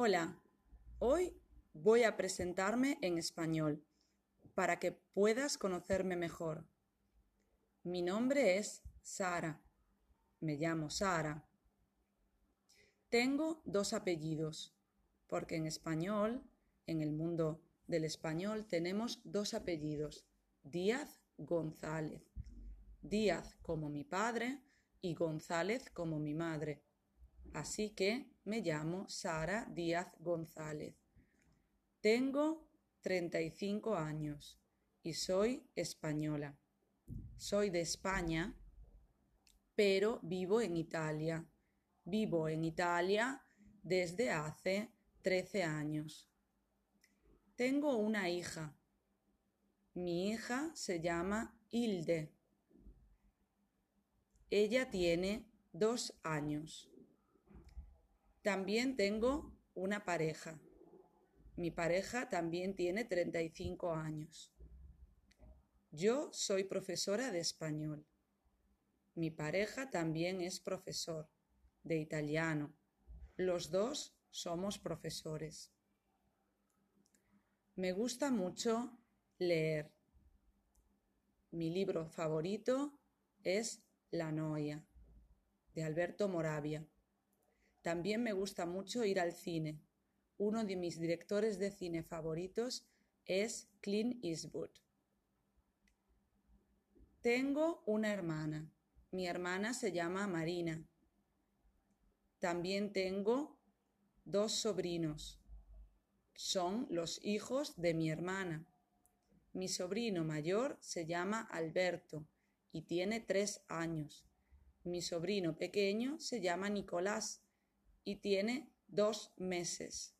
Hola, hoy voy a presentarme en español para que puedas conocerme mejor. Mi nombre es Sara. Me llamo Sara. Tengo dos apellidos, porque en español, en el mundo del español, tenemos dos apellidos, Díaz González. Díaz como mi padre y González como mi madre. Así que me llamo Sara Díaz González. Tengo 35 años y soy española. Soy de España, pero vivo en Italia. Vivo en Italia desde hace 13 años. Tengo una hija. Mi hija se llama Hilde. Ella tiene dos años. También tengo una pareja. Mi pareja también tiene 35 años. Yo soy profesora de español. Mi pareja también es profesor de italiano. Los dos somos profesores. Me gusta mucho leer. Mi libro favorito es La Noia, de Alberto Moravia. También me gusta mucho ir al cine. Uno de mis directores de cine favoritos es Clint Eastwood. Tengo una hermana. Mi hermana se llama Marina. También tengo dos sobrinos. Son los hijos de mi hermana. Mi sobrino mayor se llama Alberto y tiene tres años. Mi sobrino pequeño se llama Nicolás y tiene dos meses.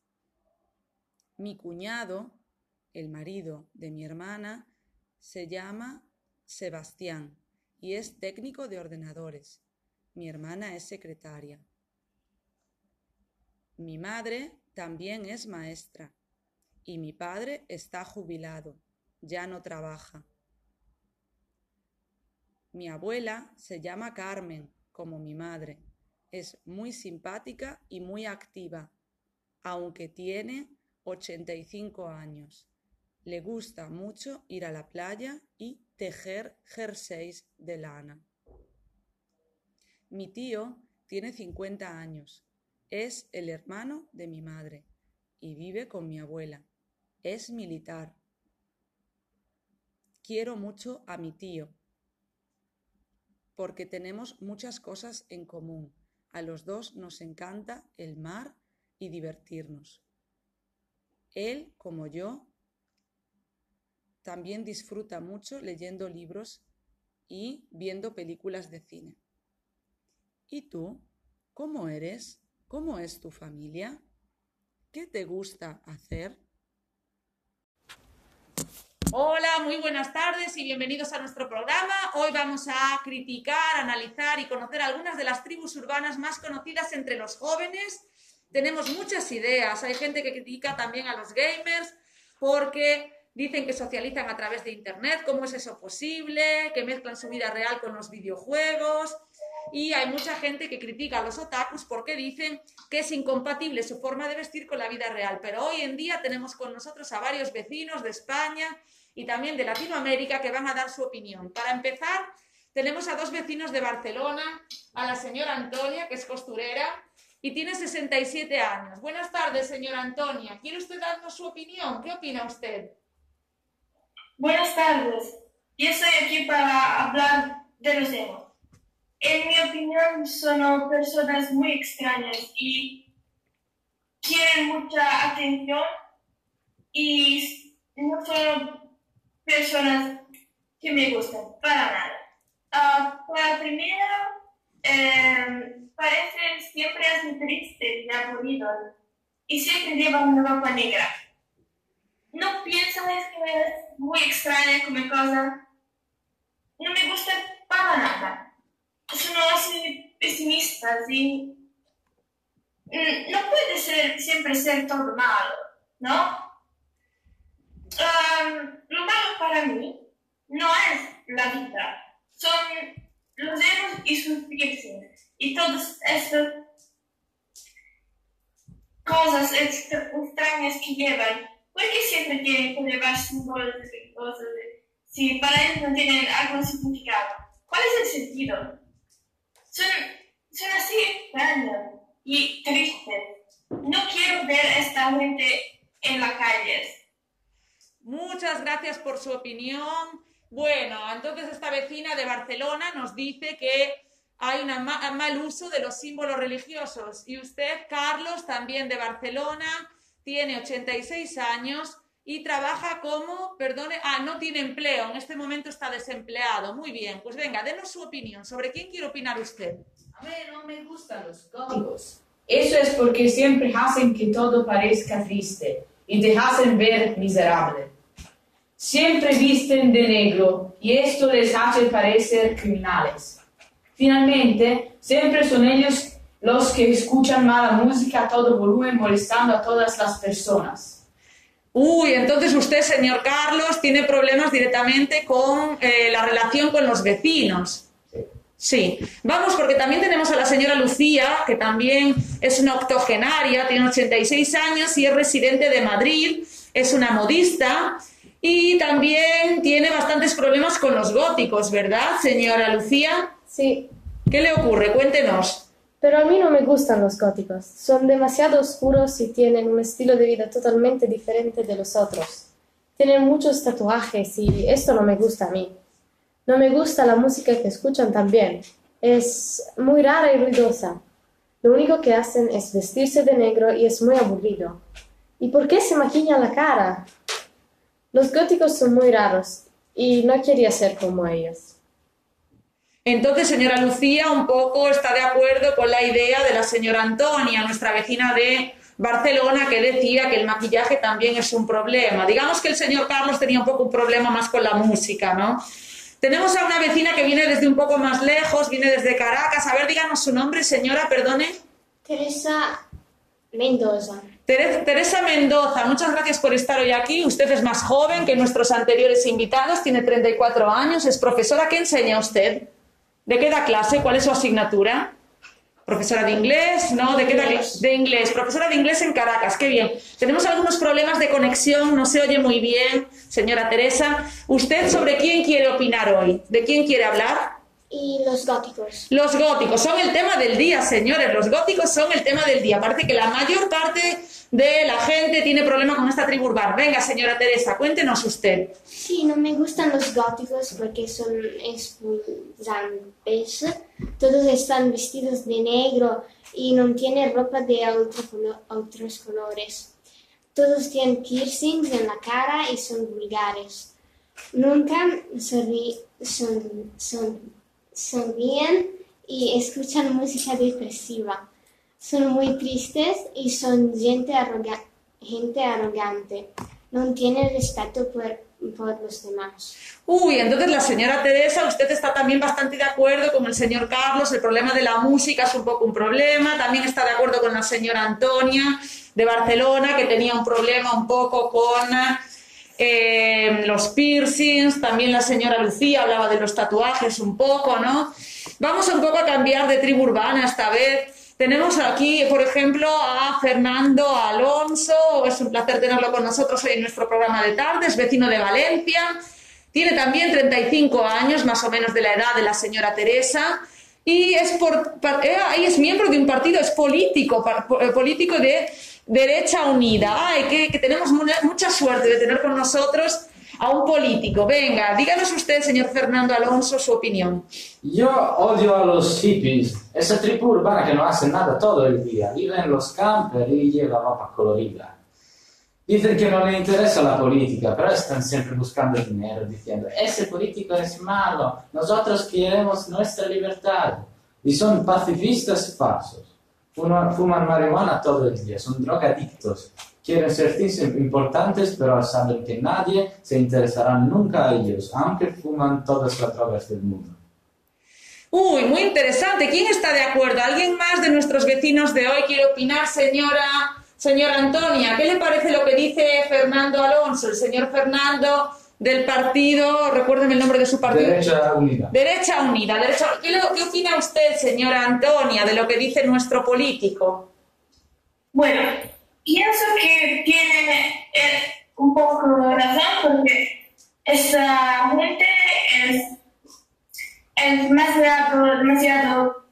Mi cuñado, el marido de mi hermana, se llama Sebastián y es técnico de ordenadores. Mi hermana es secretaria. Mi madre también es maestra y mi padre está jubilado, ya no trabaja. Mi abuela se llama Carmen, como mi madre. Es muy simpática y muy activa, aunque tiene 85 años. Le gusta mucho ir a la playa y tejer jerseys de lana. Mi tío tiene 50 años. Es el hermano de mi madre y vive con mi abuela. Es militar. Quiero mucho a mi tío porque tenemos muchas cosas en común. A los dos nos encanta el mar y divertirnos. Él, como yo, también disfruta mucho leyendo libros y viendo películas de cine. ¿Y tú? ¿Cómo eres? ¿Cómo es tu familia? ¿Qué te gusta hacer? Hola, muy buenas tardes y bienvenidos a nuestro programa. Hoy vamos a criticar, analizar y conocer algunas de las tribus urbanas más conocidas entre los jóvenes. Tenemos muchas ideas. Hay gente que critica también a los gamers porque dicen que socializan a través de Internet. ¿Cómo es eso posible? Que mezclan su vida real con los videojuegos. Y hay mucha gente que critica a los otakus porque dicen que es incompatible su forma de vestir con la vida real. Pero hoy en día tenemos con nosotros a varios vecinos de España y también de Latinoamérica que van a dar su opinión. Para empezar, tenemos a dos vecinos de Barcelona, a la señora Antonia, que es costurera, y tiene 67 años. Buenas tardes, señora Antonia. ¿Quiere usted darnos su opinión? ¿Qué opina usted? Buenas tardes. Yo estoy aquí para hablar de los emos. En mi opinión, son personas muy extrañas y quieren mucha atención y no son personas que me gustan, para nada. Uh, para primero, eh, parecen siempre así tristes y aburridos y siempre llevan una ropa negra. No pienso es que es muy extraña como cosa. No me gusta para nada. Son así pesimistas y mm, no puede ser siempre ser todo malo, ¿no? Lo malo para mí no es la vida, son los emos y sus piercings y todo esto cosas extra- extrañas que llevan. ¿Por qué siempre tienen que llevar símbolos de cosas si para ellos no tienen algún significado? ¿Cuál es el sentido? Son, son así extraños y tristes. No quiero ver a esta gente en la calle. Muchas gracias por su opinión. Bueno, entonces esta vecina de Barcelona nos dice que hay un mal uso de los símbolos religiosos. Y usted, Carlos, también de Barcelona, tiene 86 años y trabaja como, perdone, ah, no tiene empleo, en este momento está desempleado. Muy bien, pues venga, denos su opinión. ¿Sobre quién quiere opinar usted? A mí no me gustan los góticos. Eso es porque siempre hacen que todo parezca triste y te hacen ver miserable. Siempre visten de negro y esto les hace parecer criminales. Finalmente, siempre son ellos los que escuchan mala música a todo volumen molestando a todas las personas. Uy, entonces usted, señor Carlos, tiene problemas directamente con eh, la relación con los vecinos. Sí, vamos porque también tenemos a la señora Lucía, que también es una octogenaria, tiene 86 años y es residente de Madrid, es una modista y también tiene bastantes problemas con los góticos, ¿verdad, señora Lucía? Sí, ¿Qué le ocurre? Cuéntenos. pero a mí no me gustan los góticos. Son demasiado oscuros y tienen un estilo de vida totalmente diferente de los otros. Tienen muchos tatuajes y esto no me gusta a mí. No me gusta la música que escuchan también. Es muy rara y ruidosa. Lo único que hacen es vestirse de negro y es muy aburrido. ¿Y por qué se maquillan la cara? Los góticos son muy raros y no quería ser como ellos. Entonces, señora Lucía, un poco está de acuerdo con la idea de la señora Antonia, nuestra vecina de Barcelona, que decía que el maquillaje también es un problema. Digamos que el señor Carlos tenía un poco un problema más con la música, ¿no? Tenemos a una vecina que viene desde un poco más lejos, viene desde Caracas. A ver, díganos su nombre, señora, perdone. Teresa Mendoza. Tere- Teresa Mendoza, muchas gracias por estar hoy aquí. Usted es más joven que nuestros anteriores invitados, tiene 34 años, es profesora. ¿Qué enseña usted? ¿De qué da clase? ¿Cuál es su asignatura? Profesora de inglés, ¿no? ¿De qué da clase? De inglés. Profesora de inglés en Caracas, qué bien. Tenemos algunos problemas de conexión, no se oye muy bien, señora Teresa. ¿Usted sobre quién quiere opinar hoy? ¿De quién quiere hablar? Y los góticos. Los góticos son el tema del día, señores. Los góticos son el tema del día. Parece que la mayor parte de la gente tiene problema con esta tribu urbana. Venga, señora Teresa, cuéntenos usted. Sí, no me gustan los góticos porque son expulsantes. Todos están vestidos de negro y no tienen ropa de otro colo- otros colores. Todos tienen piercings en la cara y son vulgares. Nunca son- son- sonríen y escuchan música depresiva. Son muy tristes y son gente, arroga- gente arrogante. No tienen respeto por, por los demás. Uy, entonces la señora Teresa, usted está también bastante de acuerdo con el señor Carlos, el problema de la música es un poco un problema, también está de acuerdo con la señora Antonia de Barcelona, que tenía un problema un poco con eh, los piercings, también la señora Lucía hablaba de los tatuajes un poco, ¿no? Vamos un poco a cambiar de tribu urbana esta vez. Tenemos aquí, por ejemplo, a Fernando Alonso, es un placer tenerlo con nosotros hoy en nuestro programa de tarde, es vecino de Valencia, tiene también 35 años, más o menos de la edad de la señora Teresa, y es, por, eh, es miembro de un partido, es político, eh, político de Derecha Unida. Ay, que, tenemos mu- mucha suerte de tener con nosotros a un político. Venga, díganos usted, señor Fernando Alonso, su opinión. Yo odio a los hippies, esa tribu urbana que no hace nada todo el día, vive en los campos y lleva ropa colorida. Dicen que no le interesa la política, pero están siempre buscando dinero, diciendo, ese político es malo, nosotros queremos nuestra libertad. Y son pacifistas falsos. Fuman, marihuana todo el día, son drogadictos. Quieren sentirse importantes, pero saben que nadie se interesará nunca a ellos, aunque fuman todas las drogas del mundo. Uy, muy interesante. ¿Quién está de acuerdo? ¿Alguien más de nuestros vecinos de hoy quiere opinar, señora, señora Antonia? ¿Qué le parece lo que dice Fernando Alonso, el señor Fernando del partido, recuérdeme el nombre de su partido? Derecha unida. Derecha Unida. Derecha... ¿Qué, qué opina usted, señora Antonia, de lo que dice nuestro político? Bueno, pienso que tiene eh, un poco razón porque esa gente es, es demasiado, demasiado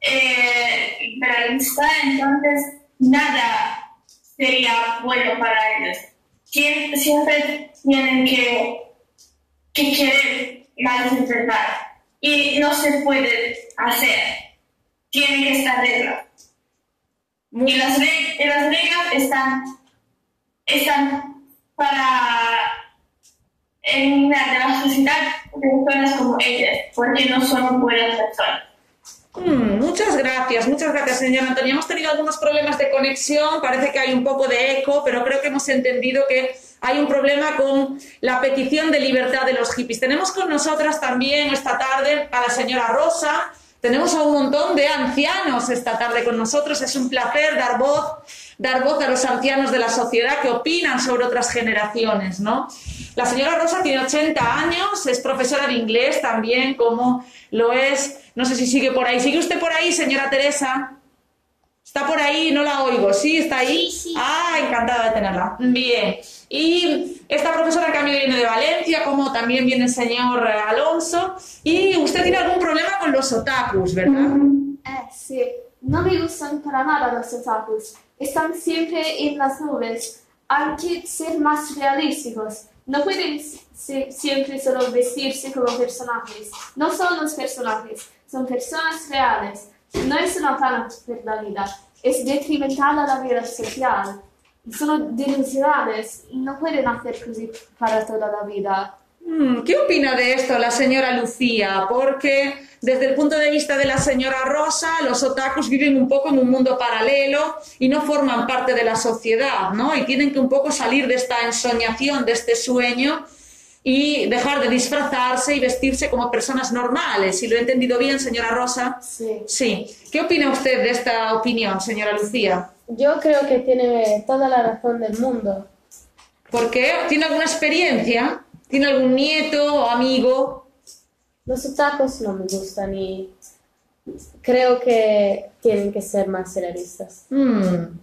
eh, liberalista, entonces nada sería bueno para ellos. Siem- Siempre tienen que, que querer más libertad y no se puede hacer. Tienen que estar reglas. Y las, y las reglas están, están para eliminar de la sociedad personas como ellas, porque no son buenas personas. Mm, muchas gracias, muchas gracias, señora Antonia. Hemos tenido algunos problemas de conexión, parece que hay un poco de eco, pero creo que hemos entendido que hay un problema con la petición de libertad de los hippies. Tenemos con nosotras también esta tarde a la señora Rosa. Tenemos a un montón de ancianos esta tarde con nosotros. Es un placer dar voz, dar voz a los ancianos de la sociedad que opinan sobre otras generaciones, ¿no? La señora Rosa tiene 80 años, es profesora de inglés también, como lo es, no sé si sigue por ahí. ¿Sigue usted por ahí, señora Teresa? ¿Está por ahí? No la oigo. ¿Sí? ¿Está ahí? Sí, sí. Ah, encantada de tenerla. Bien. Y esta profesora en cambio viene de Valencia, como también viene el señor Alonso. Y usted tiene algún problema con los otakus, ¿verdad? Eh, sí, no me gustan para nada los otakus. Están siempre en las nubes. Hay que ser más realísticos. No pueden si- siempre solo vestirse como personajes. No son los personajes, son personas reales. No es una vida, es detrimental a la vida social. Son delusionales, no pueden hacer así para toda la vida. Mm, ¿Qué opina de esto la señora Lucía? Porque desde el punto de vista de la señora Rosa, los otakus viven un poco en un mundo paralelo y no forman parte de la sociedad, ¿no? Y tienen que un poco salir de esta ensoñación, de este sueño y dejar de disfrazarse y vestirse como personas normales. Si lo he entendido bien, señora Rosa. Sí. Sí. ¿Qué opina usted de esta opinión, señora Lucía? Yo creo que tiene toda la razón del mundo. ¿Por qué? ¿Tiene alguna experiencia? ¿Tiene algún nieto o amigo? Los otakus no me gustan y creo que tienen que ser más realistas. Mm.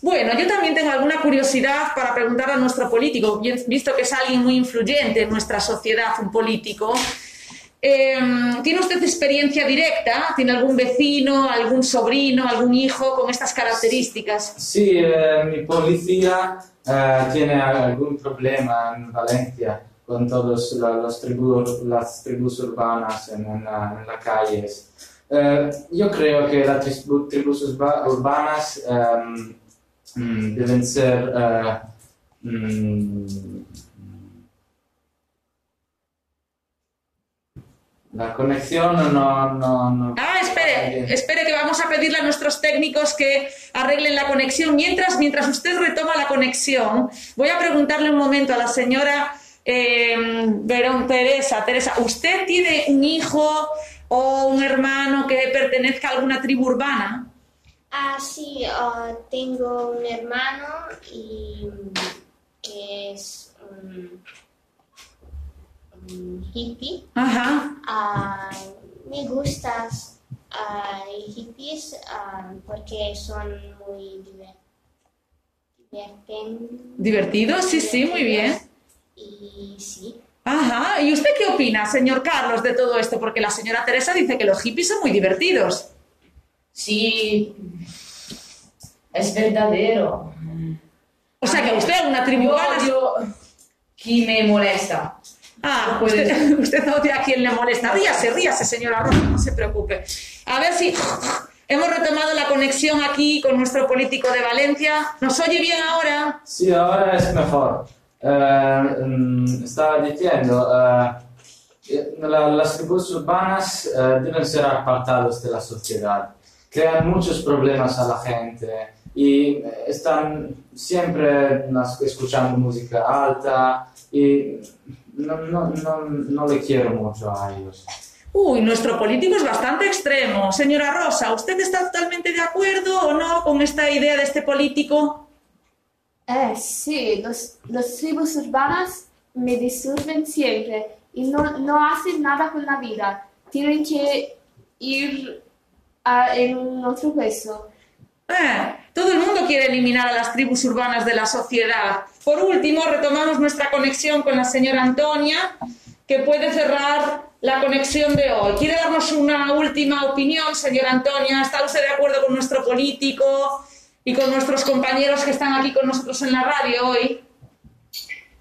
Bueno, yo también tengo alguna curiosidad para preguntar a nuestro político, visto que es alguien muy influyente en nuestra sociedad, un político. Eh, ¿Tiene usted experiencia directa? ¿Tiene algún vecino, algún sobrino, algún hijo con estas características? Sí, eh, mi policía eh, tiene algún problema en Valencia con todas las tribus, las tribus urbanas en, en la- en las calles. Yo creo que las tribu- tribus urba- urbanas mm, deben ser eh, mm, la conexión no, no, no Ah, espere, espere que vamos a pedirle a nuestros técnicos que arreglen la conexión. Mientras, mientras usted retoma la conexión, voy a preguntarle un momento a la señora eh, Verón Teresa. Teresa, ¿usted tiene un hijo o un hermano que pertenezca a alguna tribu urbana? Ah, sí, ah, tengo un hermano y que es un, un hippie. Ajá. Ah, me gustan ah, hippies porque son muy diver- diverten- ¿Divertido? Sí, sí, muy bien. Y sí, Ajá. ¿Y usted qué opina, señor Carlos, de todo esto? Porque la señora Teresa dice que los hippies son muy divertidos. Sí, es verdadero. O sea, que usted alguna tribu Yo quien me molesta. Ah, No usted, usted odia a quien le molesta. Ríase, ríase, señora Rosa, no se preocupe. A ver si hemos retomado la conexión aquí con nuestro político de Valencia. ¿Nos oye bien ahora? Sí, ahora es mejor. Eh, mm, estaba diciendo, eh, la- las tribus urbanas eh, deben ser apartados de la sociedad. Crean muchos problemas a la gente y eh, están siempre escuchando música alta y no, no, no, no le quiero mucho a ellos. Uy, nuestro político es bastante extremo. Señora Rosa, ¿usted está totalmente de acuerdo o no con esta idea de este político? Eh, sí, los, los tribus urbanas me disturben siempre y no, no hacen nada con la vida. Tienen que ir a- en otro puesto. Eh, todo el mundo quiere eliminar a las tribus urbanas de la sociedad. Por último, retomamos nuestra conexión con la señora Antonia, que puede cerrar la conexión de hoy. ¿Quiere darnos una última opinión, señora Antonia? ¿Está usted de acuerdo con nuestro político y con nuestros compañeros que están aquí con nosotros en la radio hoy?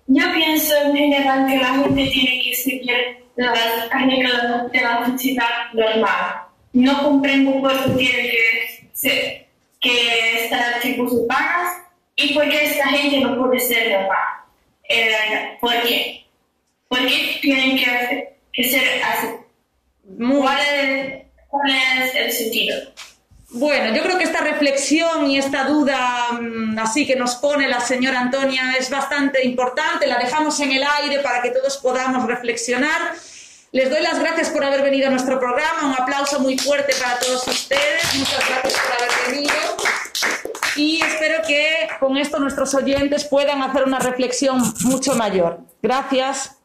Yo pienso en general que la gente tiene que seguir las reglas de la sociedad normal. No comprendo por qué tiene que, ser, que estar tribus urbanas y por qué esta gente no puede ser normal. Eh, ¿Por qué? ¿Por qué tienen que, que ser así? ¿Cuál es, ¿Cuál es el sentido? Bueno, yo creo que esta reflexión y esta duda mm, así que nos pone la señora Antonia es bastante importante. La dejamos en el aire para que todos podamos reflexionar. Les doy las gracias por haber venido a nuestro programa. Un aplauso muy fuerte para todos ustedes. Muchas gracias por haber venido. Y espero que con esto nuestros oyentes puedan hacer una reflexión mucho mayor. Gracias.